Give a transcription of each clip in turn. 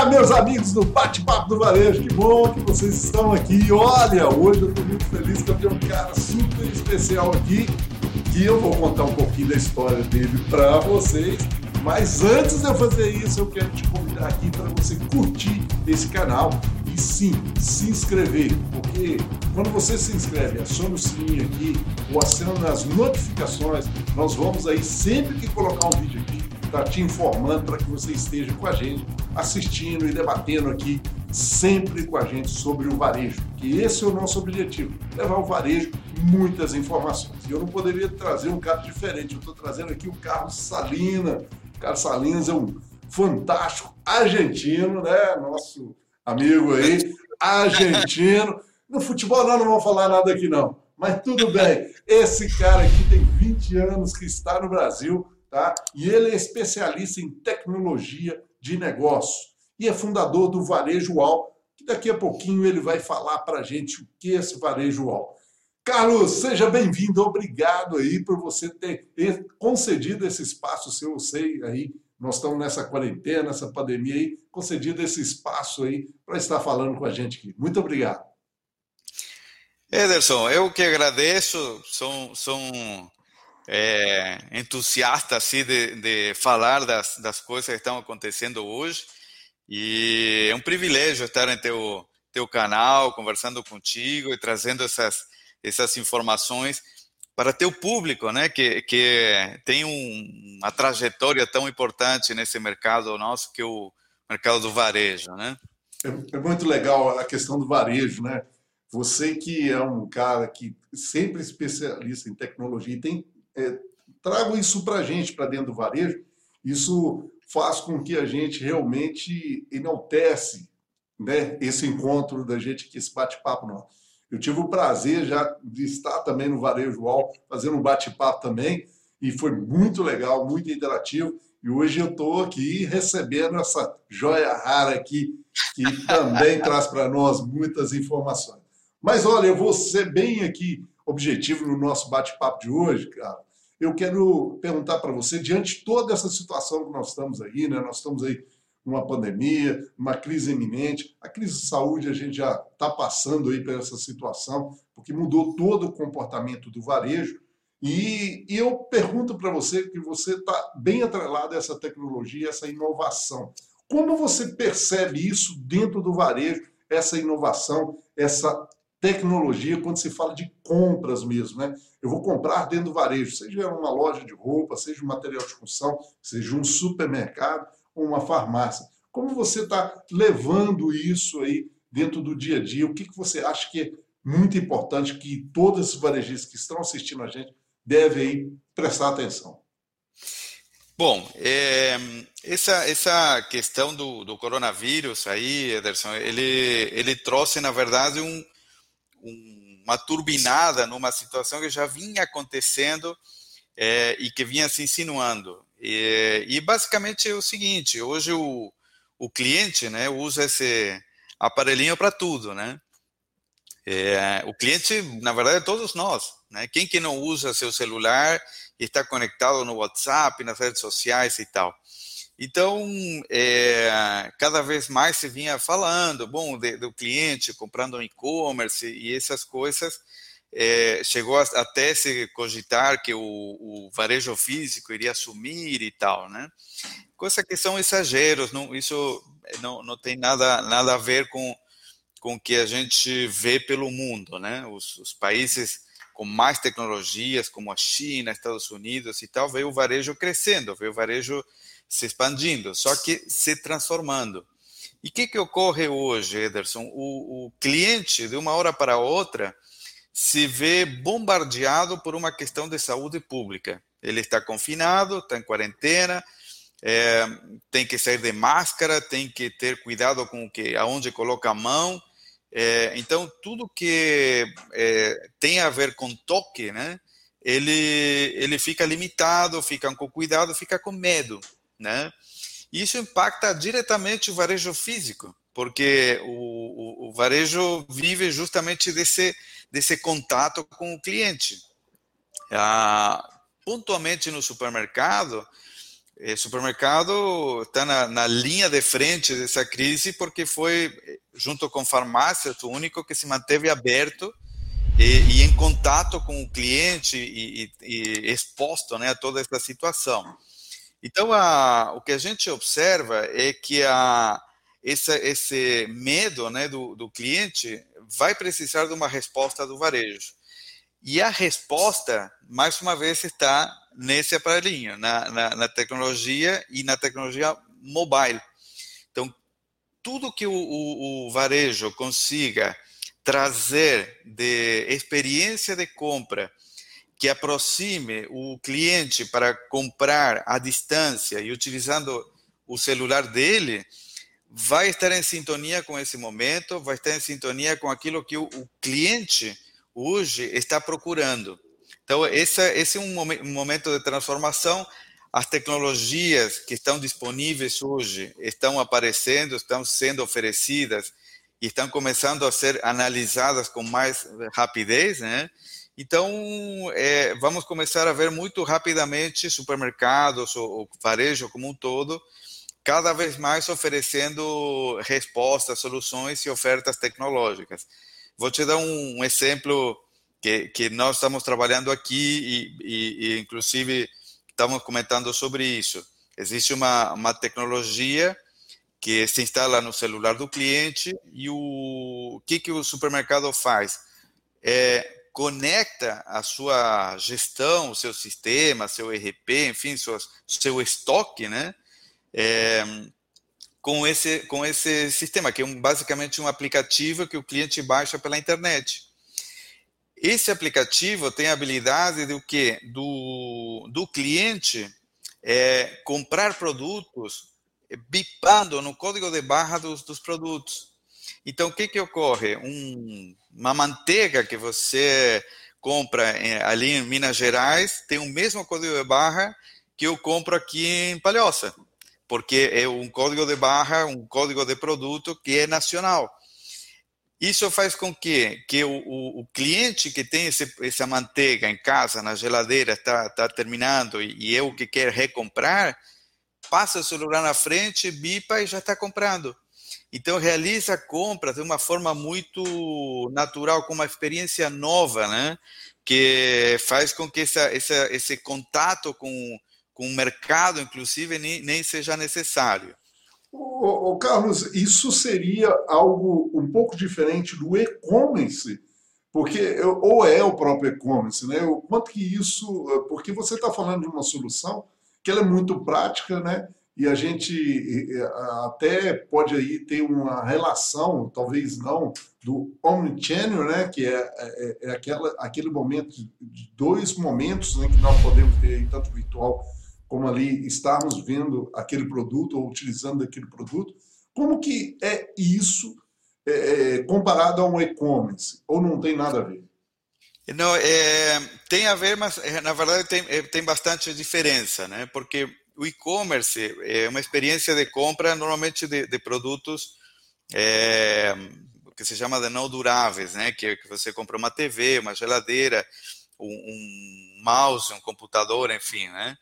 Olá, meus amigos do Bate-Papo do Varejo, que bom que vocês estão aqui. Olha, hoje eu estou muito feliz que eu tenho um cara super especial aqui, que eu vou contar um pouquinho da história dele para vocês. Mas antes de eu fazer isso, eu quero te convidar aqui para você curtir esse canal e sim, se inscrever, porque quando você se inscreve, aciona o sininho aqui ou aciona as notificações, nós vamos aí sempre que colocar um vídeo aqui, estar tá te informando para que você esteja com a gente, assistindo e debatendo aqui sempre com a gente sobre o varejo, que esse é o nosso objetivo, levar o varejo muitas informações. E eu não poderia trazer um cara diferente, eu estou trazendo aqui o Carlos Salina. O Carlos Salinas é um fantástico argentino, né? Nosso amigo aí, argentino. No futebol nós não vamos falar nada aqui não, mas tudo bem. Esse cara aqui tem 20 anos que está no Brasil, tá? E ele é especialista em tecnologia de negócio e é fundador do Varejo UAL, que daqui a pouquinho ele vai falar para a gente o que é esse Varejo UAL. Carlos, seja bem-vindo, obrigado aí por você ter concedido esse espaço seu, eu sei aí, nós estamos nessa quarentena, nessa pandemia aí, concedido esse espaço aí para estar falando com a gente aqui. Muito obrigado. Ederson, eu que agradeço, sou, sou é, entusiasta assim, de, de falar das, das coisas que estão acontecendo hoje e é um privilégio estar em teu, teu canal, conversando contigo e trazendo essas, essas informações para teu público, né, que, que tem um, uma trajetória tão importante nesse mercado nosso que é o mercado do varejo, né? É, é muito legal a questão do varejo, né? Você que é um cara que sempre especialista em tecnologia e tem é, trago isso para a gente, para dentro do varejo, isso faz com que a gente realmente enaltece né, esse encontro da gente aqui, esse bate-papo nosso. Eu tive o prazer já de estar também no Varejo UOL, fazendo um bate-papo também, e foi muito legal, muito interativo. E hoje eu estou aqui recebendo essa joia rara aqui, que também traz para nós muitas informações. Mas olha, eu vou ser bem aqui objetivo no nosso bate-papo de hoje, cara eu quero perguntar para você, diante de toda essa situação que nós estamos aí, né? nós estamos aí numa pandemia, uma crise iminente, a crise de saúde a gente já está passando aí por essa situação, porque mudou todo o comportamento do varejo, e, e eu pergunto para você, que você está bem atrelado a essa tecnologia, essa inovação. Como você percebe isso dentro do varejo, essa inovação, essa tecnologia quando se fala de compras mesmo, né? Eu vou comprar dentro do varejo, seja uma loja de roupa, seja um material de construção, seja um supermercado ou uma farmácia. Como você está levando isso aí dentro do dia a dia? O que, que você acha que é muito importante que todos esses varejistas que estão assistindo a gente devem prestar atenção? Bom, é, essa, essa questão do, do coronavírus aí, Ederson, ele, ele trouxe, na verdade, um, uma turbinada numa situação que já vinha acontecendo é, e que vinha se insinuando. E, e, basicamente é o seguinte: hoje o, o cliente né, usa esse aparelhinho para tudo, né? É, o cliente, na verdade, é todos nós. Né? Quem que não usa seu celular e está conectado no WhatsApp, nas redes sociais e tal? Então, é, cada vez mais se vinha falando, bom, de, do cliente comprando um e-commerce e essas coisas, é, chegou a, até se cogitar que o, o, varejo físico iria sumir e tal, né? Coisa que são exageros, não, isso não, não tem nada, nada a ver com, com o que a gente vê pelo mundo, né? Os, os países com mais tecnologias, como a China, Estados Unidos e tal, veio o varejo crescendo, veio o varejo se expandindo, só que se transformando. E o que, que ocorre hoje, Ederson? O, o cliente, de uma hora para outra, se vê bombardeado por uma questão de saúde pública. Ele está confinado, está em quarentena, é, tem que sair de máscara, tem que ter cuidado com o que, aonde coloca a mão. É, então, tudo que é, tem a ver com toque, né, ele, ele fica limitado, fica com cuidado, fica com medo né? Isso impacta diretamente o varejo físico, porque o, o, o varejo vive justamente desse, desse contato com o cliente. Ah, pontualmente no supermercado, o supermercado está na, na, linha de frente dessa crise porque foi, junto com farmácias, o único que se manteve aberto e, e em contato com o cliente e, e, e exposto né, a toda essa situação. Então, a, o que a gente observa é que a, esse, esse medo né, do, do cliente vai precisar de uma resposta do varejo. E a resposta, mais uma vez, está nesse aparelhinho, na, na, na tecnologia e na tecnologia mobile. Então, tudo que o, o, o varejo consiga trazer de experiência de compra que aproxime o cliente para comprar à distância e utilizando o celular dele, vai estar em sintonia com esse momento, vai estar em sintonia com aquilo que o, o cliente hoje está procurando. Então, esse, esse é um momento de transformação. As tecnologias que estão disponíveis hoje estão aparecendo, estão sendo oferecidas e estão começando a ser analisadas com mais rapidez, né? Então, é, vamos começar a ver muito rapidamente supermercados ou, ou varejo como um todo, cada vez mais oferecendo respostas, soluções e ofertas tecnológicas. Vou te dar um, um exemplo que, que nós estamos trabalhando aqui e, e, e, inclusive, estamos comentando sobre isso. Existe uma, uma tecnologia que se instala no celular do cliente e o, o que, que o supermercado faz? É, conecta a sua gestão, o seu sistema, seu ERP, enfim, seu, seu estoque, né? É, com esse, com esse sistema, que é um, basicamente um aplicativo que o cliente baixa pela internet. Esse aplicativo tem a habilidade do que? Do, do cliente é, comprar produtos bipando no código de barra dos, dos produtos. Então, o que, que ocorre? Um, uma manteiga que você compra é, ali em Minas Gerais tem o mesmo código de barra que eu compro aqui em Palhoça porque é um código de barra, um código de produto que é nacional. Isso faz com que, que o, o, o cliente que tem esse, essa manteiga em casa, na geladeira, está tá terminando e, e é o que quer recomprar, passa o celular na frente, bipa e já está comprando. Então, realiza a compra de uma forma muito natural, com uma experiência nova, né? que faz com que essa, essa, esse contato com, com o mercado, inclusive, nem, nem seja necessário. O, Carlos, isso seria algo um pouco diferente do e-commerce, porque ou é o próprio e-commerce, né? O quanto que isso, porque você está falando de uma solução que ela é muito prática, né? E a gente até pode aí ter uma relação, talvez não, do omnichannel, né? Que é, é, é aquela, aquele momento de dois momentos né, que nós podemos ter aí, tanto virtual como ali estarmos vendo aquele produto ou utilizando aquele produto. Como que é isso é, é, comparado a um e-commerce? Ou não tem nada a ver? Não, é, tem a ver, mas é, na verdade tem, é, tem bastante diferença, né? Porque o e-commerce é uma experiência de compra normalmente de, de produtos é, que se chama de não duráveis, né? Que, que você compra uma TV, uma geladeira, um, um mouse, um computador, enfim, né?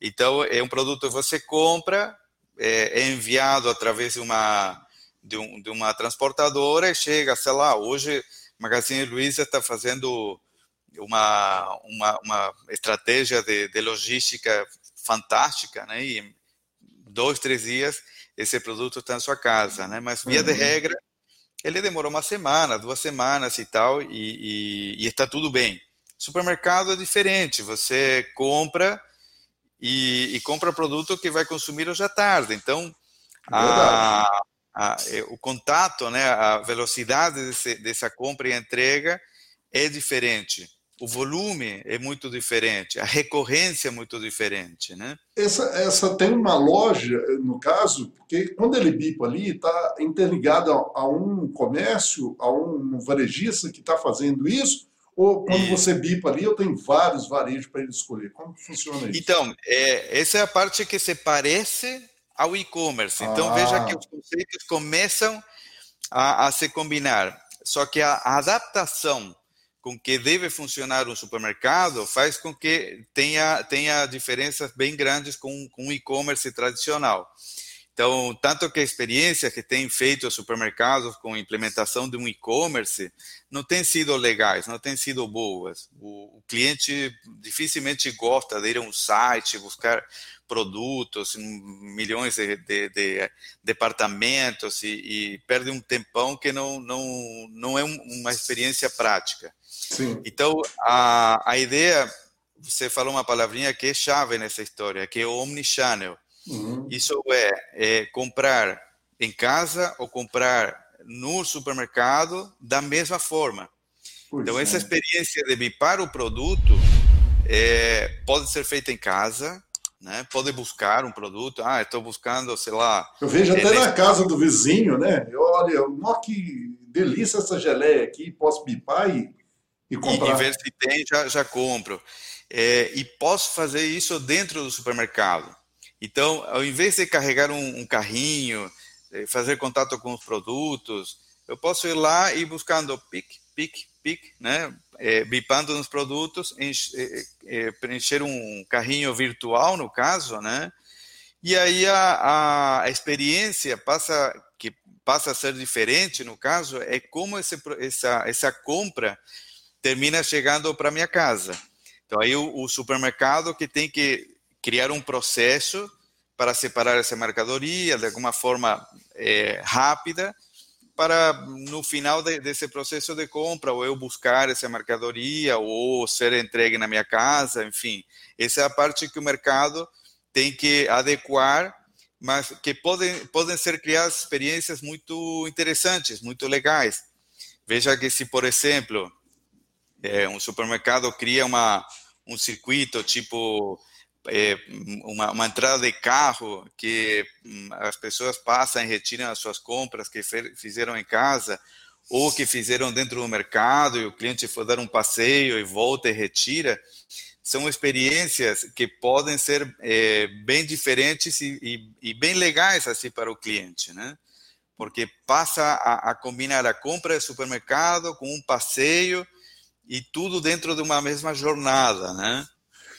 Então, é um produto que você compra, é, é enviado através de uma, de, um, de, uma transportadora e chega, sei lá, hoje Magazine Luiza está fazendo uma, uma, uma estratégia de, de, logística fantástica, né? E em dois, três dias esse produto está na sua casa, né? Mas via uhum. de regra ele demorou uma semana, duas semanas e tal, e, e, e está tudo bem. Supermercado é diferente, você compra e, e compra produto que vai consumir hoje à tarde. Então, a, a, é, o contato, né, a velocidade desse, dessa compra e entrega é diferente. O volume é muito diferente, a recorrência é muito diferente, né? Essa, essa tem uma loja, no caso, porque quando ele bipa ali, está interligado a, a, um comércio, a um varejista que está fazendo isso, ou quando você bipa ali, eu tenho vários varejos para ele escolher. Como funciona isso? Então, é, essa é a parte que se parece ao e-commerce. Então, ah. veja que os conceitos começam a, a, se combinar. Só que a, a adaptação com que deve funcionar um supermercado faz com que tenha, tenha diferenças bem grandes com, com o e-commerce tradicional. Então, tanto que a experiência que tem feito os supermercados com a implementação de um e-commerce não tem sido legais, não tem sido boas. O, o, cliente dificilmente gosta de ir a um site, buscar produtos, milhões de, de, de departamentos e, e, perde um tempão que não, não, não é uma experiência prática. Sim. Então, a, a ideia, você falou uma palavrinha que é chave nessa história, que é o omnichannel. Uhum. Isso é, é comprar em casa ou comprar no supermercado da mesma forma. Pois então, é. essa experiência de bipar o produto é, pode ser feita em casa, né? pode buscar um produto. Ah, estou buscando, sei lá. Eu vejo até na casa do vizinho, né? Eu, olha, ó, que delícia essa geleia aqui, posso bipar e e comprar. E, e ver se tem, já, já compro. É, e posso fazer isso dentro do supermercado. Então, ao invés de carregar um, um carrinho, é, fazer contato com os produtos, eu posso ir lá e buscando pic, pic, pic, né? É, bipando nos produtos, enche, é, preencher um carrinho virtual, no caso, né? E aí a, a experiência passa que passa a ser diferente, no caso, é como esse, essa, essa compra termina chegando para minha casa. Então aí o, o, supermercado que tem que criar um processo para separar essa mercadoria de alguma forma é, rápida para no final de, desse processo de compra ou eu buscar essa mercadoria ou ser entregue na minha casa, enfim, essa é a parte que o mercado tem que adequar, mas que podem podem ser criadas experiências muito interessantes, muito legais. Veja que se, por exemplo, é, um supermercado cria uma, um circuito tipo é, uma, uma, entrada de carro que hum, as pessoas passam e retiram as suas compras que fizeram em casa ou que fizeram dentro do mercado e o cliente for dar um passeio e volta e retira, são experiências que podem ser é, bem diferentes e, e, e, bem legais assim para o cliente, né? Porque passa a, a combinar a compra de supermercado com um passeio e tudo dentro de uma mesma jornada, né?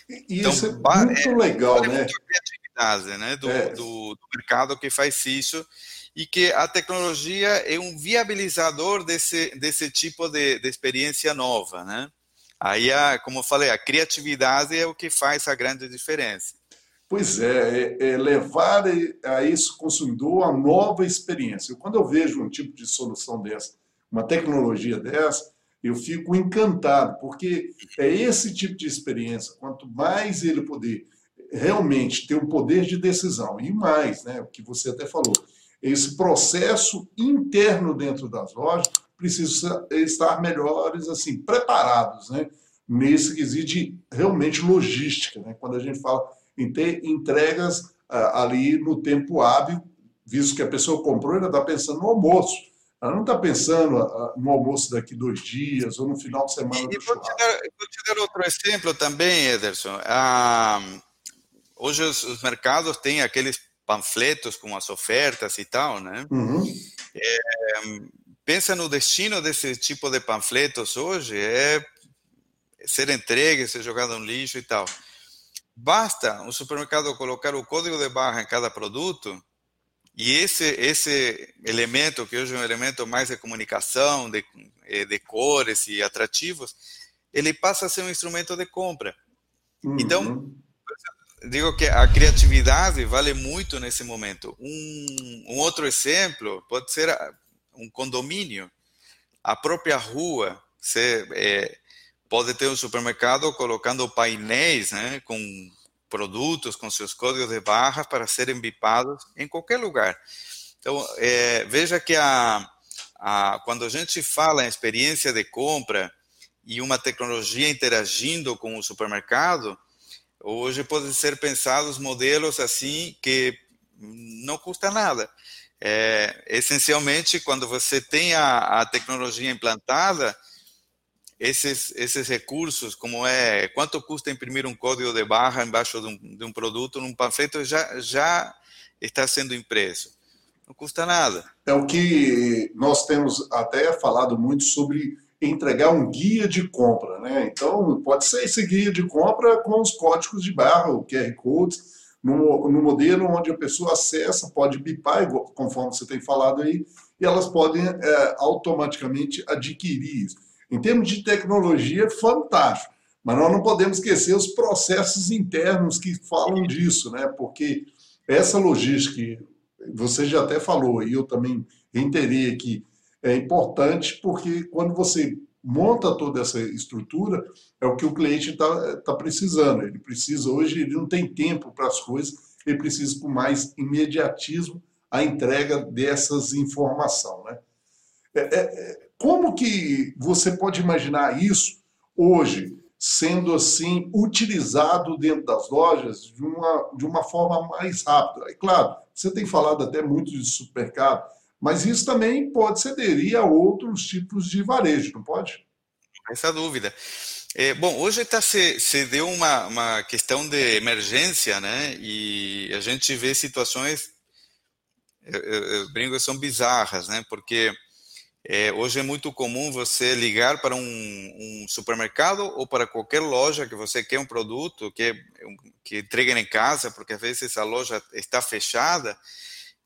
E então, isso é muito é, legal, né? Criatividade, né? Do, é. do, do, mercado que faz isso e que a tecnologia é um viabilizador desse desse tipo de, de experiência nova, né? Aí, a, como eu falei, a criatividade é o que faz a grande diferença. Pois é, é, é levar a esse consumidor a nova experiência. Quando eu vejo um tipo de solução dessa, uma tecnologia dessa, eu fico encantado, porque é esse tipo de experiência, quanto mais ele poder realmente ter um poder de decisão, e mais, né, o que você até falou, esse processo interno dentro das lojas precisa estar melhores, assim, preparados, né, nesse quesito de realmente logística, né, quando a gente fala em ter entregas ah, ali no tempo hábil, visto que a pessoa comprou, ela está pensando no almoço, ela não está pensando ah, no almoço daqui dois dias ou no final de semana. E, e vou, te dar, vou te dar outro exemplo também, Ederson. Ah, hoje os, os, mercados têm aqueles panfletos com as ofertas e tal, né? Uhum. É, pensa no destino desse tipo de panfletos hoje, é ser entregue, ser jogado no lixo e tal. Basta um supermercado colocar o código de barra em cada produto e esse, esse elemento, que hoje é um elemento mais de comunicação, de, eh, de cores e atrativos, ele passa a ser um instrumento de compra. Uhum. Então, digo que a criatividade vale muito nesse momento. Um, um outro exemplo pode ser um condomínio. A própria rua, você é, pode ter um supermercado colocando painéis né, com produtos com seus códigos de barras para serem bipados em qualquer lugar. Então, é, veja que a, a, quando a gente fala em experiência de compra e uma tecnologia interagindo com o supermercado, hoje podem ser pensados modelos assim que não custa nada. É, essencialmente, quando você tem a, a tecnologia implantada, esses, esses recursos, como é quanto custa imprimir um código de barra embaixo de um, de um produto, num panfleto, já, já está sendo impresso. Não custa nada. É o que nós temos até falado muito sobre entregar um guia de compra, né? Então, pode ser esse guia de compra com os códigos de barra, o QR Codes, no, no modelo onde a pessoa acessa, pode bipar, conforme você tem falado aí, e elas podem é, automaticamente adquirir isso. Em termos de tecnologia, fantástico. Mas nós não podemos esquecer os processos internos que falam disso, né? Porque essa logística, você já até falou, e eu também reiterei aqui, é importante porque quando você monta toda essa estrutura, é o que o cliente está tá precisando. Ele precisa, hoje, ele não tem tempo para as coisas, ele precisa com mais imediatismo a entrega dessas informações. Né? É, é, é, como que você pode imaginar isso hoje sendo assim utilizado dentro das lojas de uma, de uma forma mais rápida? É claro, você tem falado até muito de supermercado, mas isso também pode se aderir a outros tipos de varejo, não pode? Essa dúvida. É, bom, hoje tá, se, se deu uma, uma questão de emergência, né? E a gente vê situações, eu, eu, eu brinco, são bizarras, né? Porque é, hoje é muito comum você ligar para um, um, supermercado ou para qualquer loja que você quer um produto que, que entreguem em casa, porque às vezes a loja está fechada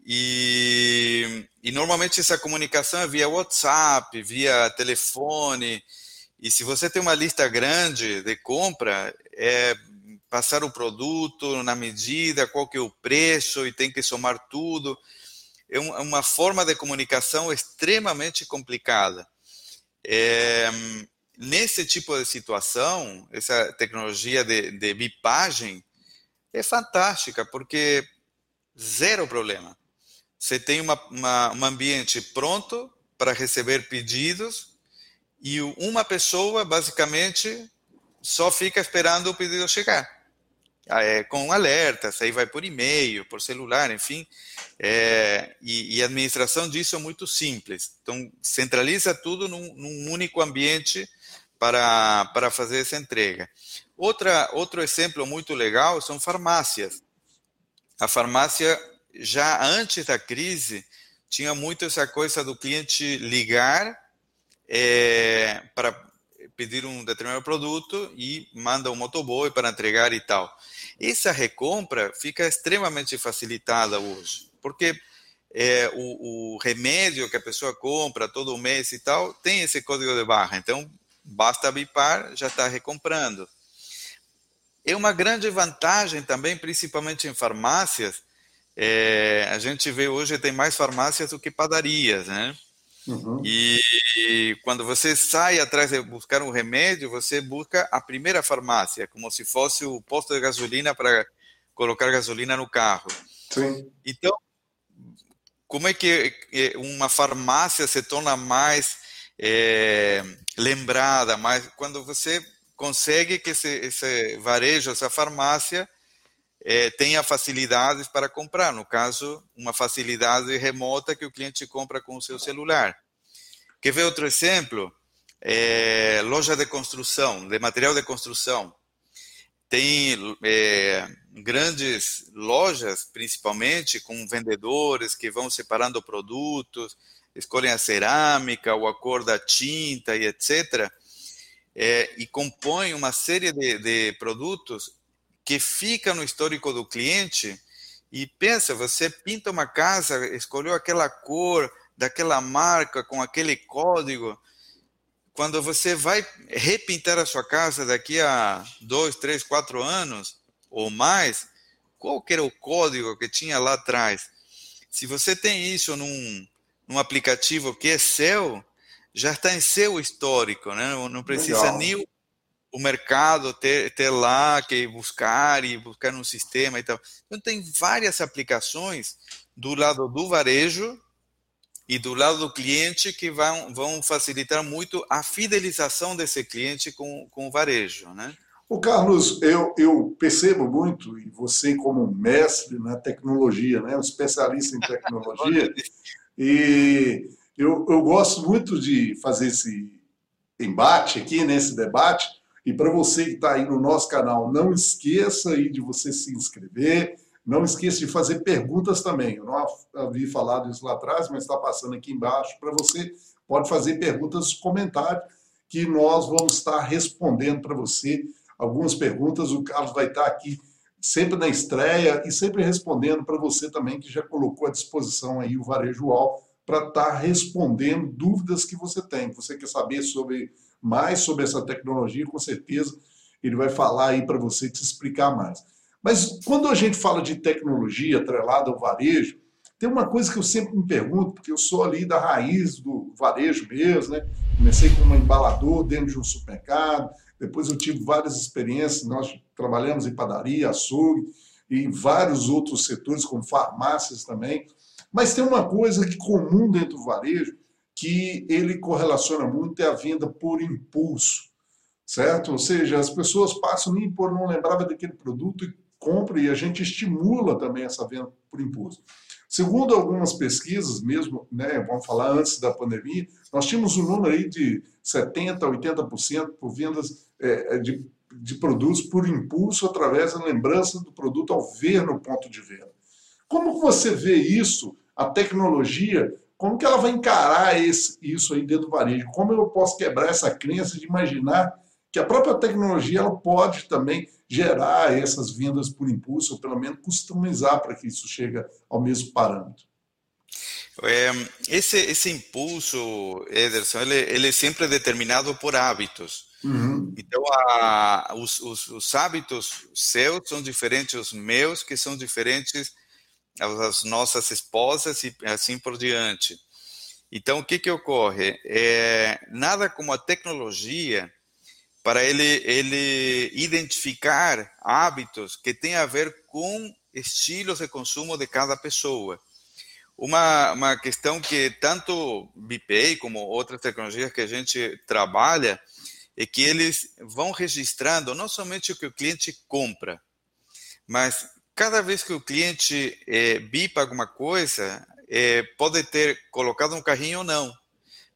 e, e normalmente essa comunicação é via WhatsApp, via telefone. E se você tem uma lista grande de compra, é passar o produto na medida, qual que é o preço e tem que somar tudo. É, é uma forma de comunicação extremamente complicada. É, nesse tipo de situação, essa tecnologia de, de bipagem é fantástica, porque zero problema. Você tem uma, uma, um ambiente pronto para receber pedidos e uma pessoa, basicamente, só fica esperando o pedido chegar. Ah, é, com alertas, aí vai por e-mail, por celular, enfim. É, e, e, a administração disso é muito simples. Então, centraliza tudo num, num único ambiente para, para fazer essa entrega. Outra, outro exemplo muito legal são farmácias. A farmácia já antes da crise, tinha muito essa coisa do cliente ligar é, para pedir um determinado produto e manda um motoboy para entregar e tal. Essa recompra fica extremamente facilitada hoje, porque é, o, o, remédio que a pessoa compra todo mês e tal tem esse código de barra, então basta bipar, já está recomprando. É uma grande vantagem também, principalmente em farmácias, é, a gente vê hoje tem mais farmácias do que padarias, né? Uhum. E, e, quando você sai atrás de buscar um remédio, você busca a primeira farmácia, como se fosse o posto de gasolina para colocar gasolina no carro. Sim. Então, como é que é, uma farmácia se torna mais é, lembrada, mais quando você consegue que esse, esse varejo, essa farmácia é, tenha facilidades para comprar. No caso, uma facilidade remota que o cliente compra com o seu celular. Quer ver outro exemplo? É, loja de construção, de material de construção. Tem é, grandes lojas, principalmente, com vendedores que vão separando produtos, escolhem a cerâmica, ou a cor da tinta e etc. É, e compõem uma série de, de produtos que fica no histórico do cliente e pensa, você pinta uma casa, escolheu aquela cor, daquela marca, com aquele código. Quando você vai repintar a sua casa daqui a dois, três, quatro anos ou mais, qual que era o código que tinha lá atrás? Se você tem isso num, num aplicativo que é seu, já está em seu histórico, né? não precisa Legal. nem o mercado ter, ter lá que buscar e buscar no sistema e tal. Então, tem várias aplicações do lado do varejo e do lado do cliente que vão, vão facilitar muito a fidelização desse cliente com, com o varejo, né? O Carlos, eu, eu percebo muito, e você como mestre na tecnologia, né, um especialista em tecnologia, e eu, eu gosto muito de fazer esse embate aqui, nesse debate, e para você que está aí no nosso canal, não esqueça aí de você se inscrever, não esqueça de fazer perguntas também. Eu não havia falado isso lá atrás, mas está passando aqui embaixo para você. Pode fazer perguntas, comentários, que nós vamos estar respondendo para você algumas perguntas. O Carlos vai estar aqui sempre na estreia e sempre respondendo para você também, que já colocou à disposição aí o Varejo UOL para estar respondendo dúvidas que você tem. Você quer saber sobre mais sobre essa tecnologia, com certeza ele vai falar aí para você te explicar mais. Mas quando a gente fala de tecnologia atrelada ao varejo, tem uma coisa que eu sempre me pergunto, porque eu sou ali da raiz do varejo mesmo, né? Comecei como embalador dentro de um supermercado, depois eu tive várias experiências, nós trabalhamos em padaria, açougue e vários outros setores, como farmácias também. Mas tem uma coisa que comum dentro do varejo, que ele correlaciona muito, é a venda por impulso, certo? Ou seja, as pessoas passam nem por não lembrava daquele produto e compram, e a gente estimula também essa venda por impulso. Segundo algumas pesquisas, mesmo, né, vamos falar antes da pandemia, nós tínhamos um número aí de 70%, 80% por vendas é, é, de, de produtos por impulso através da lembrança do produto ao ver no ponto de venda. Como você vê isso, a tecnologia, como que ela vai encarar esse, isso aí dentro do varejo? Como eu posso quebrar essa crença de imaginar que a própria tecnologia ela pode também gerar essas vendas por impulso, ou pelo menos customizar para que isso chegue ao mesmo parâmetro. É, esse, esse impulso, Ederson, ele, ele é sempre determinado por hábitos. Uhum. Então, a, os, os, os, hábitos seus são diferentes dos meus, que são diferentes das nossas esposas e assim por diante. Então, o que, que ocorre? É, nada como a tecnologia para ele, ele identificar hábitos que têm a ver com estilos de consumo de cada pessoa. Uma, uma questão que tanto BPay como outras tecnologias que a gente trabalha é que eles vão registrando não somente o que o cliente compra, mas cada vez que o cliente é, bipa alguma coisa, é, pode ter colocado no carrinho ou não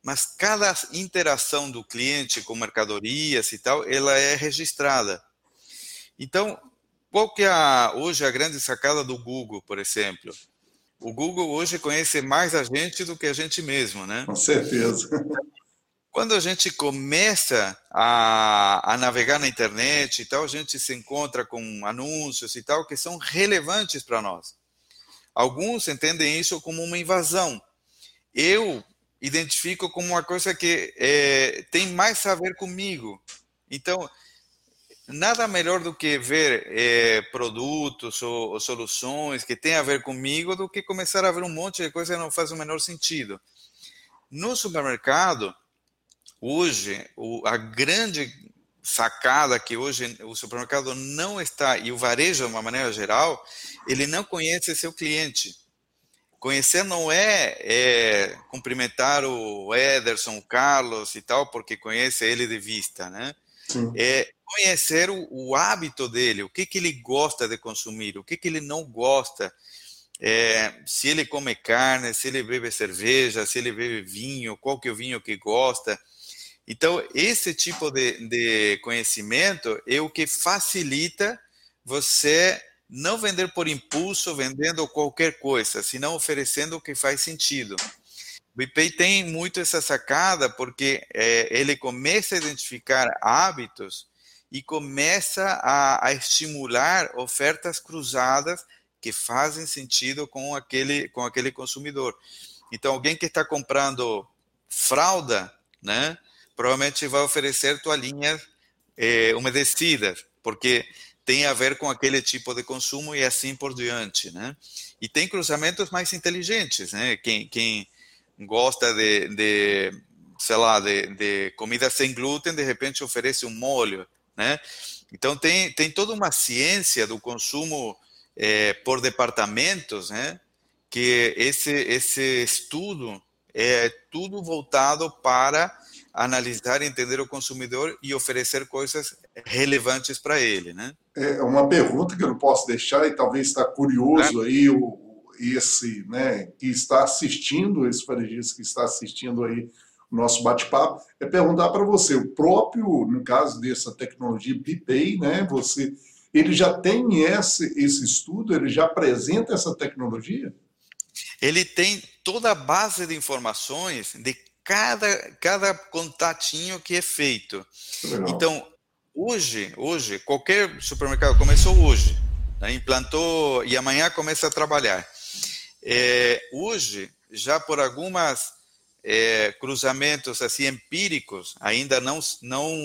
mas cada interação do cliente com mercadorias e tal, ela é registrada. Então, qual que é a, hoje a grande sacada do Google, por exemplo? O Google hoje conhece mais a gente do que a gente mesmo, né? Com certeza. Quando a gente começa a, a navegar na internet e tal, a gente se encontra com anúncios e tal que são relevantes para nós. Alguns entendem isso como uma invasão. Eu identifico como uma coisa que é, tem mais a ver comigo. Então, nada melhor do que ver é, produtos ou, ou, soluções que têm a ver comigo do que começar a ver um monte de coisa que não faz o menor sentido. No supermercado, hoje, o, a grande sacada que hoje o supermercado não está, e o varejo de uma maneira geral, ele não conhece seu cliente. Conhecer não é, é, cumprimentar o Ederson, o Carlos e tal, porque conhece ele de vista, né? Sim. É conhecer o, o, hábito dele, o que, que ele gosta de consumir, o que, que ele não gosta. É, se ele come carne, se ele bebe cerveja, se ele bebe vinho, qual que é o vinho que gosta. Então, esse tipo de, de conhecimento é o que facilita você não vender por impulso, vendendo qualquer coisa, senão oferecendo o que faz sentido. O IPay tem muito essa sacada porque é, ele começa a identificar hábitos e começa a, a, estimular ofertas cruzadas que fazem sentido com aquele, com aquele consumidor. Então, alguém que está comprando fralda, né, provavelmente vai oferecer toalhinhas é, umedecidas, porque tem a ver com aquele tipo de consumo e assim por diante, né? E tem cruzamentos mais inteligentes, né? Quem, quem gosta de, de sei lá, de, de, comida sem glúten, de repente oferece um molho, né? Então tem, tem toda uma ciência do consumo é, por departamentos, né? Que esse, esse estudo é tudo voltado para analisar e entender o consumidor e oferecer coisas relevantes para ele, né? É uma pergunta que eu não posso deixar e talvez está curioso é. aí o esse, né, que está assistindo esse varejista que está assistindo aí o nosso bate-papo, é perguntar para você, o próprio, no caso dessa tecnologia BPay, né, você, ele já tem esse, esse estudo, ele já apresenta essa tecnologia? Ele tem toda a base de informações de cada, cada contatinho que é feito. Legal. Então, hoje, hoje, qualquer supermercado começou hoje, né, implantou e amanhã começa a trabalhar. É, hoje, já por algumas é, cruzamentos assim empíricos, ainda não, não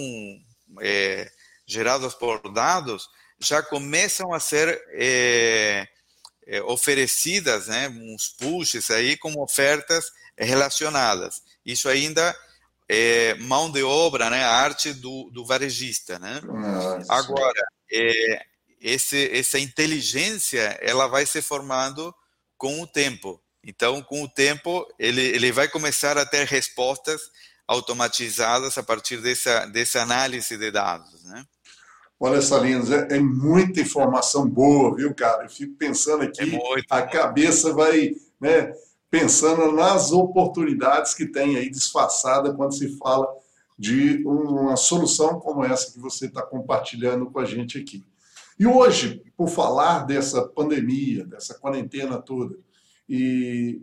é, gerados por dados, já começam a ser é, é, oferecidas, né, uns pushes aí como ofertas relacionadas. Isso ainda é mão de obra, né, a arte do, do varejista, né? Nossa. Agora, é, esse, essa inteligência, ela vai se formando com o tempo. Então, com o tempo, ele, ele vai começar a ter respostas automatizadas a partir dessa, dessa análise de dados, né? Olha, Salinas, é, é, muita informação boa, viu, cara? Eu fico pensando aqui, é a cabeça vai né, pensando nas oportunidades que tem aí disfarçada quando se fala de uma solução como essa que você está compartilhando com a gente aqui. E hoje, por falar dessa pandemia, dessa quarentena toda, e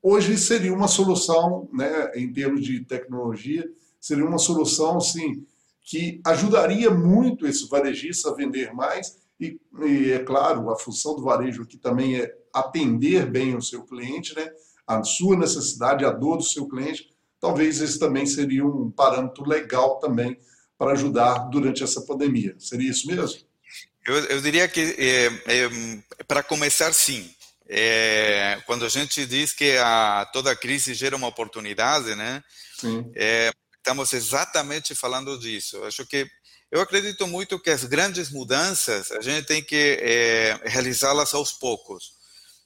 hoje seria uma solução, né, em termos de tecnologia, seria uma solução, assim, que ajudaria muito esse varejista a vender mais. E, e, é claro, a função do varejo aqui também é atender bem o seu cliente, né? A sua necessidade, a dor do seu cliente. Talvez esse também seria um parâmetro legal também para ajudar durante essa pandemia. Seria isso mesmo? Eu, eu diria que, é, é, para começar, sim. É, quando a gente diz que a, toda crise gera uma oportunidade, né? É, estamos exatamente falando disso. Acho que eu acredito muito que as grandes mudanças a gente tem que é, realizá-las aos poucos.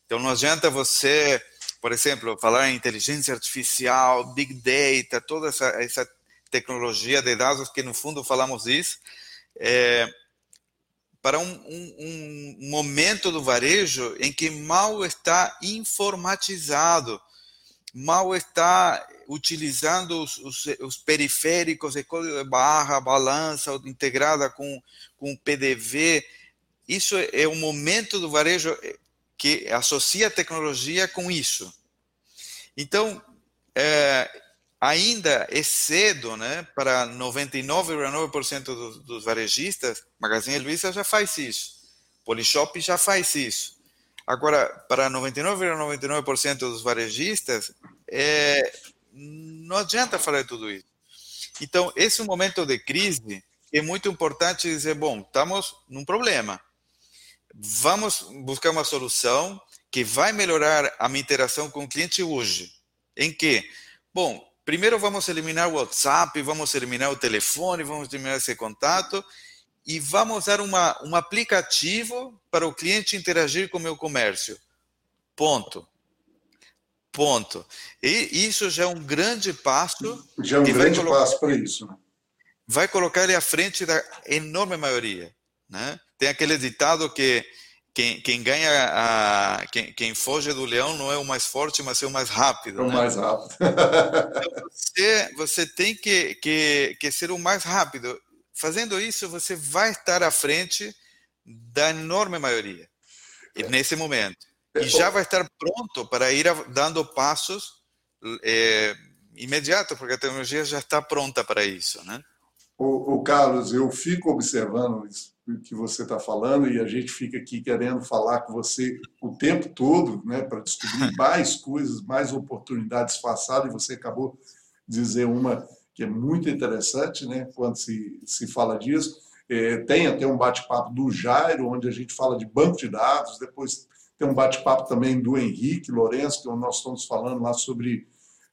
Então não adianta você, por exemplo, falar em inteligência artificial, big data, toda essa, essa tecnologia de dados que no fundo falamos disso, é, para um, um, um momento do varejo em que mal está informatizado mal está utilizando os, os, os periféricos, código de barra, balança integrada com, com PDV. Isso é o momento do varejo que associa a tecnologia com isso. Então, é, ainda é cedo né, para 99,9% dos, dos varejistas, Magazine Luiza já faz isso, Polishop já faz isso. Agora, para 99,99% ,99 dos varejistas, é, não adianta falar tudo isso. Então, esse momento de crise é muito importante dizer, bom, estamos num problema. Vamos buscar uma solução que vai melhorar a minha interação com o cliente hoje. Em que? Bom, primeiro vamos eliminar o WhatsApp, vamos eliminar o telefone, vamos eliminar esse contato e vamos dar uma, um aplicativo para o cliente interagir com o meu comércio. Ponto. Ponto. E isso já é um grande passo. Já é um grande colocar, passo para isso. Né? Vai colocar ele à frente da enorme maioria. Né? Tem aquele ditado que quem, quem ganha, a, quem, quem foge do leão não é o mais forte, mas é o mais rápido. É o né? mais rápido. então você, você tem que, que, que ser o mais rápido. Fazendo isso, você vai estar à frente da enorme maioria é. nesse momento. E é, já vai estar pronto para ir dando passos é, imediatos, porque a tecnologia já está pronta para isso. Né? O, o Carlos, eu fico observando isso que você está falando e a gente fica aqui querendo falar com você o tempo todo, né, para descobrir mais coisas, mais oportunidades passadas, e você acabou de dizer uma que é muito interessante né, quando se, se fala disso. É, tem até um bate-papo do Jairo, onde a gente fala de banco de dados, depois tem um bate-papo também do Henrique Lourenço, que nós estamos falando lá sobre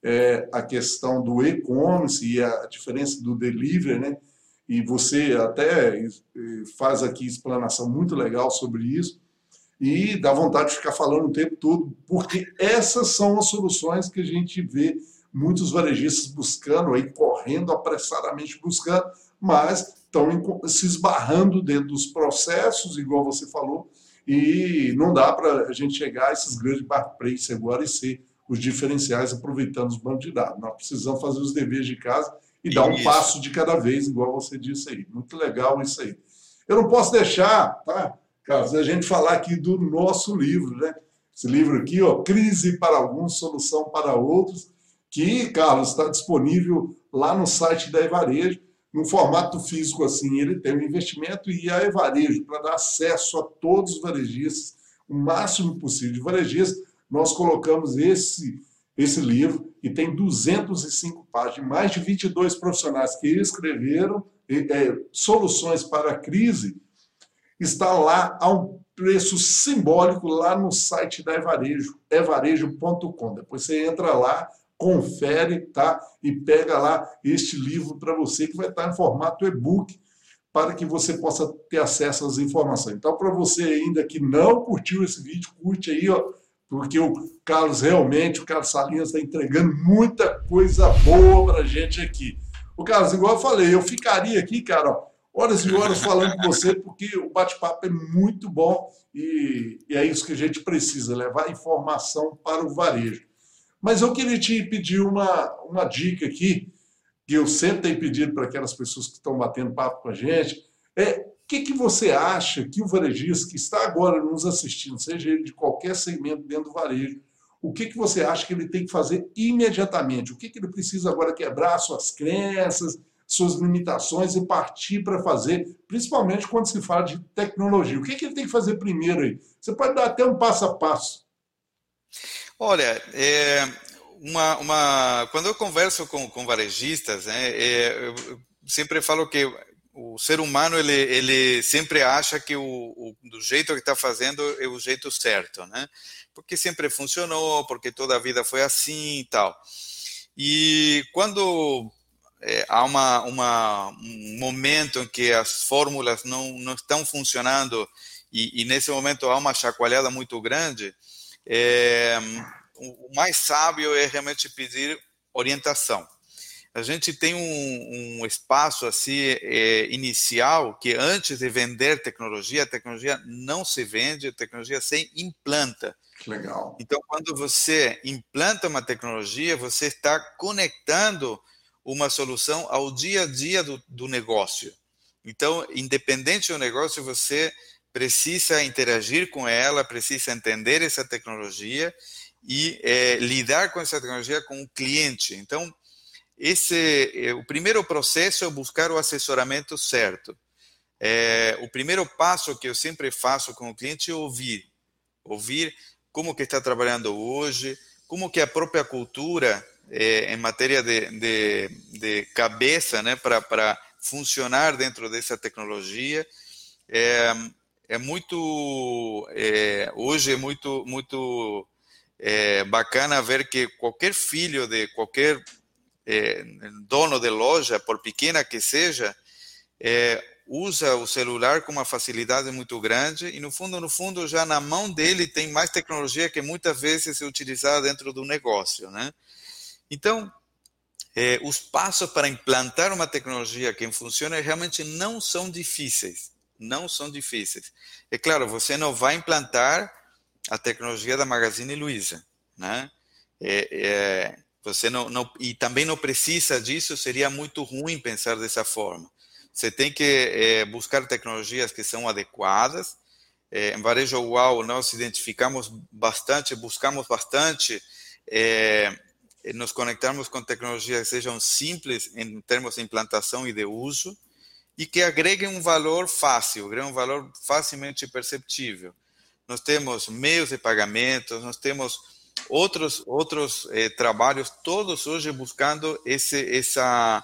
é, a questão do e-commerce e a diferença do delivery, né? E você até faz aqui explanação muito legal sobre isso e dá vontade de ficar falando o tempo todo, porque essas são as soluções que a gente vê muitos varejistas buscando, aí correndo apressadamente buscando, mas estão se esbarrando dentro dos processos, igual você falou, e não dá para a gente chegar a esses grandes barplays agora e ser os diferenciais aproveitando os bancos de dados. Nós precisamos fazer os deveres de casa e dar um passo de cada vez, igual você disse aí. Muito legal isso aí. Eu não posso deixar, tá, Carlos, a gente falar aqui do nosso livro, né? Esse livro aqui, ó, Crise para alguns, Solução para outros que, Carlos, está disponível lá no site da Evarejo, no formato físico assim, ele tem um investimento e a Evarejo, para dar acesso a todos os varejistas, o máximo possível de varejistas, nós colocamos esse, esse livro, e tem 205 páginas, mais de 22 profissionais que escreveram é, soluções para a crise, está lá a um preço simbólico lá no site da Evarejo, evarejo.com. Depois você entra lá, confere, tá? E pega lá este livro para você que vai estar em formato e-book para que você possa ter acesso às informações. Então, para você ainda que não curtiu esse vídeo, curte aí, ó, porque o Carlos realmente, o Carlos Salinas está entregando muita coisa boa para a gente aqui. O Carlos, igual eu falei, eu ficaria aqui, cara, horas e horas falando com você, porque o bate-papo é muito bom e, e, é isso que a gente precisa, levar informação para o varejo. Mas eu queria te pedir uma, uma dica aqui, que eu sempre tenho pedido para aquelas pessoas que estão batendo papo com a gente, é que, que você acha que o varejista que está agora nos assistindo, seja ele de qualquer segmento dentro do varejo, o que, que você acha que ele tem que fazer imediatamente? O que, que ele precisa agora quebrar suas crenças, suas limitações e partir para fazer, principalmente quando se fala de tecnologia. O que, que ele tem que fazer primeiro aí? Você pode dar até um passo a passo. Olha, é, uma, uma, quando eu converso com, com varejistas, né, é, eu sempre falo que o ser humano ele, ele sempre acha que o, o do jeito que está fazendo é o jeito certo, né? Porque sempre funcionou, porque toda a vida foi assim e tal. E quando é, há uma, uma, um momento em que as fórmulas não, não estão funcionando e, e nesse momento há uma chacoalhada muito grande, é, o mais sábio é realmente pedir orientação. A gente tem um, um espaço assim é, inicial que antes de vender tecnologia, a tecnologia não se vende, a tecnologia se implanta. Legal. Então, quando você implanta uma tecnologia, você está conectando uma solução ao dia a dia do, do negócio. Então, independente do negócio, você precisa interagir com ela, precisa entender essa tecnologia e é, lidar com essa tecnologia com o cliente. Então, esse é, o primeiro processo é buscar o assessoramento certo. É, o primeiro passo que eu sempre faço com o cliente é ouvir, ouvir como que está trabalhando hoje, como que a própria cultura é, em matéria de, de, de cabeça, né, para funcionar dentro dessa tecnologia. É, é muito, é, hoje é muito, muito é, bacana ver que qualquer filho de qualquer é, dono de loja, por pequena que seja, é, usa o celular com uma facilidade muito grande e no fundo, no fundo, já na mão dele tem mais tecnologia que muitas vezes é utilizada dentro do negócio, né? Então, é, os passos para implantar uma tecnologia que funcione realmente não são difíceis. Não são difíceis. É claro, você não vai implantar a tecnologia da Magazine Luiza, né? É, é, você não, não, e também não precisa disso, seria muito ruim pensar dessa forma. Você tem que é, buscar tecnologias que são adequadas. É, em Varejo UAU, nós identificamos bastante, buscamos bastante é, nos conectarmos com tecnologias que sejam simples em termos de implantação e de uso e que agreguem um valor fácil, um valor facilmente perceptível. Nós temos meios de pagamento, nós temos outros outros eh, trabalhos, todos hoje buscando esse, essa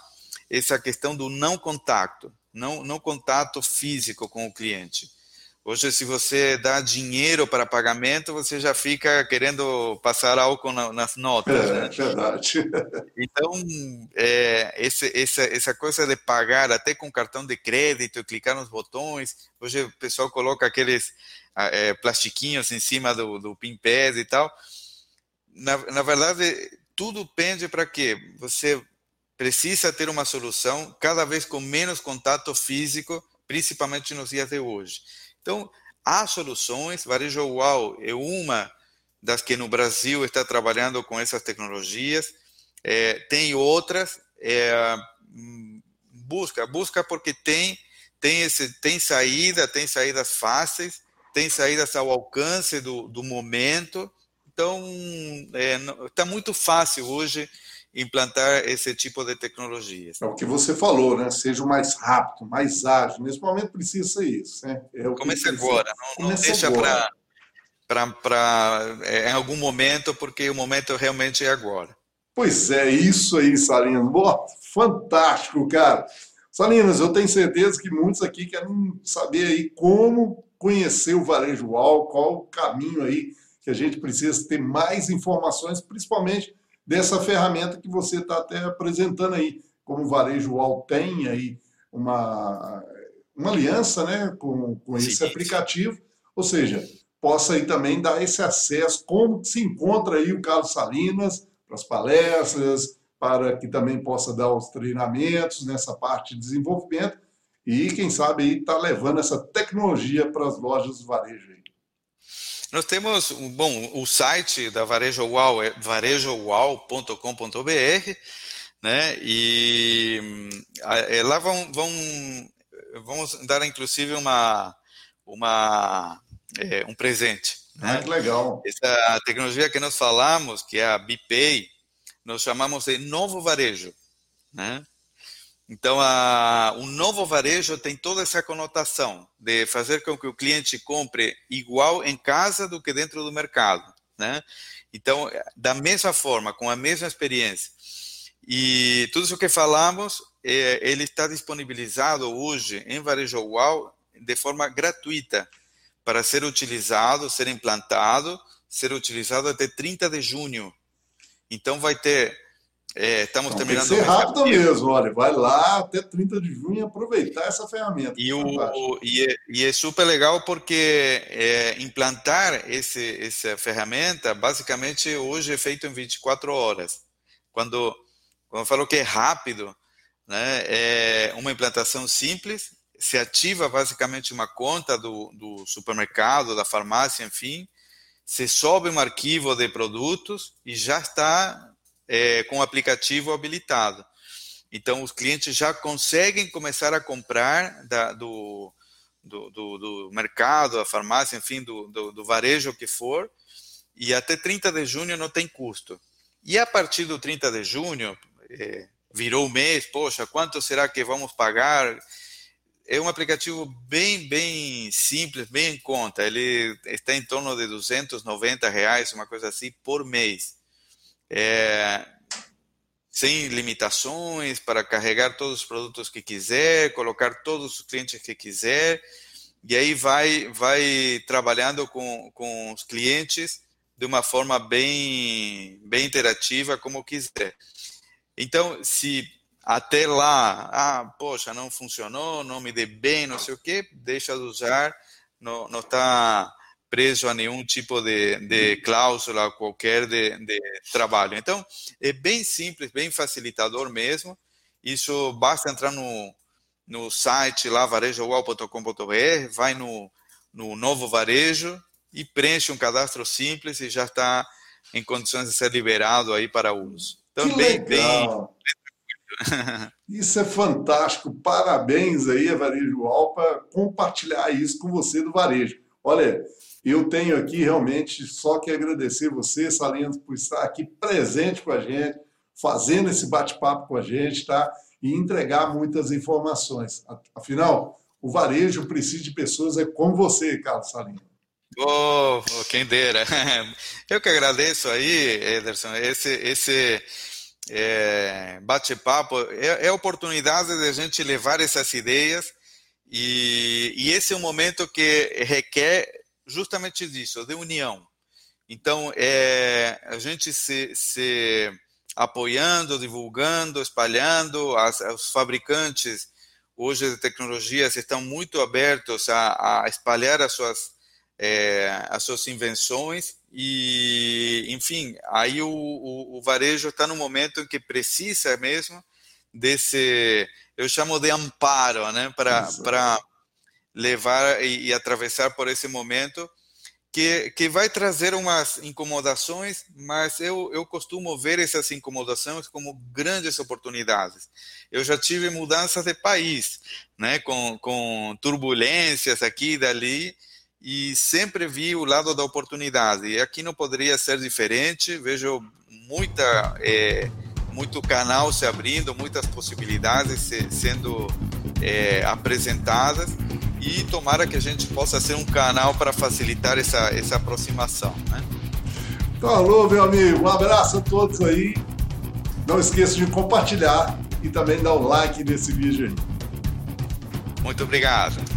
essa questão do não contato, não não contato físico com o cliente. Hoje, se você dá dinheiro para pagamento, você já fica querendo passar álcool nas notas. É, né? verdade. Então, é, esse, essa, essa coisa de pagar até com cartão de crédito, clicar nos botões. Hoje o pessoal coloca aqueles é, plastiquinhos em cima do, do PIN-PES e tal. Na, na verdade, tudo pende para quê? Você precisa ter uma solução cada vez com menos contato físico, principalmente nos dias de hoje. Então, há soluções, Varejo UAU é uma das que no Brasil está trabalhando com essas tecnologias, é, tem outras, é, busca, busca porque tem, tem, esse, tem saída, tem saídas fáceis, tem saídas ao alcance do, do momento, então está é, muito fácil hoje implantar esse tipo de tecnologias. É o que você falou, né? Seja mais rápido, mais ágil. Nesse momento precisa ser isso. Né? É Comece agora, não, não deixa para é, em algum momento, porque o momento realmente é agora. Pois é, isso aí, Salinas. Boa, fantástico, cara. Salinas, eu tenho certeza que muitos aqui querem saber aí como conhecer o varejo UAU, qual o caminho aí que a gente precisa ter mais informações, principalmente dessa ferramenta que você está até apresentando aí, como o Varejo UOL tem aí uma, uma aliança né, com, com esse Sim. aplicativo, ou seja, possa aí também dar esse acesso, como se encontra aí o Carlos Salinas para as palestras, para que também possa dar os treinamentos nessa parte de desenvolvimento e, quem sabe, aí está levando essa tecnologia para as lojas do varejo. Aí. Nós temos, bom, o site da Varejo Uau é varejouau.com.br, né? E é, lá vão, vão vamos dar inclusive uma uma é, um presente. Né? Ah, legal. Essa tecnologia que nós falamos, que é a BPay, nós chamamos de novo varejo, né? Então, a, o novo varejo tem toda essa conotação de fazer com que o cliente compre igual em casa do que dentro do mercado, né? Então, da mesma forma, com a mesma experiência. E tudo isso que falamos, é, ele está disponibilizado hoje em Varejo Uau de forma gratuita para ser utilizado, ser implantado, ser utilizado até 30 de junho. Então, vai ter é, estamos Não, terminando. Tem que ser rápido mesmo, olha, vai lá até 30 de junho aproveitar essa ferramenta. E, o, e, é, e é super legal porque é, implantar esse, essa ferramenta, basicamente, hoje é feito em 24 horas. Quando, quando eu falo que é rápido, né, é uma implantação simples, se ativa basicamente uma conta do, do supermercado, da farmácia, enfim, se sobe um arquivo de produtos e já está é, com o aplicativo habilitado. Então, os clientes já conseguem começar a comprar da, do, do, do, do, mercado, a farmácia, enfim, do, do, do varejo que for, e até 30 de junho não tem custo. E a partir do 30 de junho, é, virou o mês, poxa, quanto será que vamos pagar? É um aplicativo bem, bem simples, bem em conta. Ele está em torno de 290 reais, uma coisa assim, por mês é, sem limitações para carregar todos os produtos que quiser, colocar todos os clientes que quiser, e aí vai, vai trabalhando com, com os clientes de uma forma bem, bem interativa, como quiser. Então, se até lá, ah, poxa, não funcionou, não me dei bem, não sei o quê, deixa de usar, não está preso a nenhum tipo de, de cláusula qualquer de, de trabalho. Então, é bem simples, bem facilitador mesmo. Isso basta entrar no, no site lá, varejoual.com.br, vai no, no novo varejo e preenche um cadastro simples e já está em condições de ser liberado aí para uso. Também então, bem. Isso é fantástico. Parabéns aí, a Varejo Ual, para compartilhar isso com você do varejo. Olha, eu tenho aqui realmente só que agradecer você, Salinas, por estar aqui presente com a gente, fazendo esse bate-papo com a gente, tá? E entregar muitas informações. Afinal, o varejo precisa de pessoas é como você, Carlos Salinas. Oh, quem dera. Eu que agradeço aí, Ederson, esse, esse é, bate-papo é, é oportunidade de a gente levar essas ideias e, e esse é um momento que requer justamente disso, de união. Então, é, a gente se, se apoiando, divulgando, espalhando, as, os fabricantes hoje de tecnologias estão muito abertos a, a espalhar as suas, é, as suas invenções e, enfim, aí o, o, o varejo está no momento em que precisa mesmo desse, eu chamo de amparo, né, para levar e, e, atravessar por esse momento que, que vai trazer umas incomodações, mas eu, eu costumo ver essas incomodações como grandes oportunidades. Eu já tive mudanças de país, né, com, com turbulências aqui e dali, e sempre vi o lado da oportunidade. E aqui não poderia ser diferente. Vejo muita é, muito canal se abrindo, muitas possibilidades se, sendo é, apresentadas e tomara que a gente possa ser um canal para facilitar essa, essa aproximação. Né? Falou, meu amigo. Um abraço a todos aí. Não esqueça de compartilhar e também dar um like nesse vídeo aí. Muito obrigado.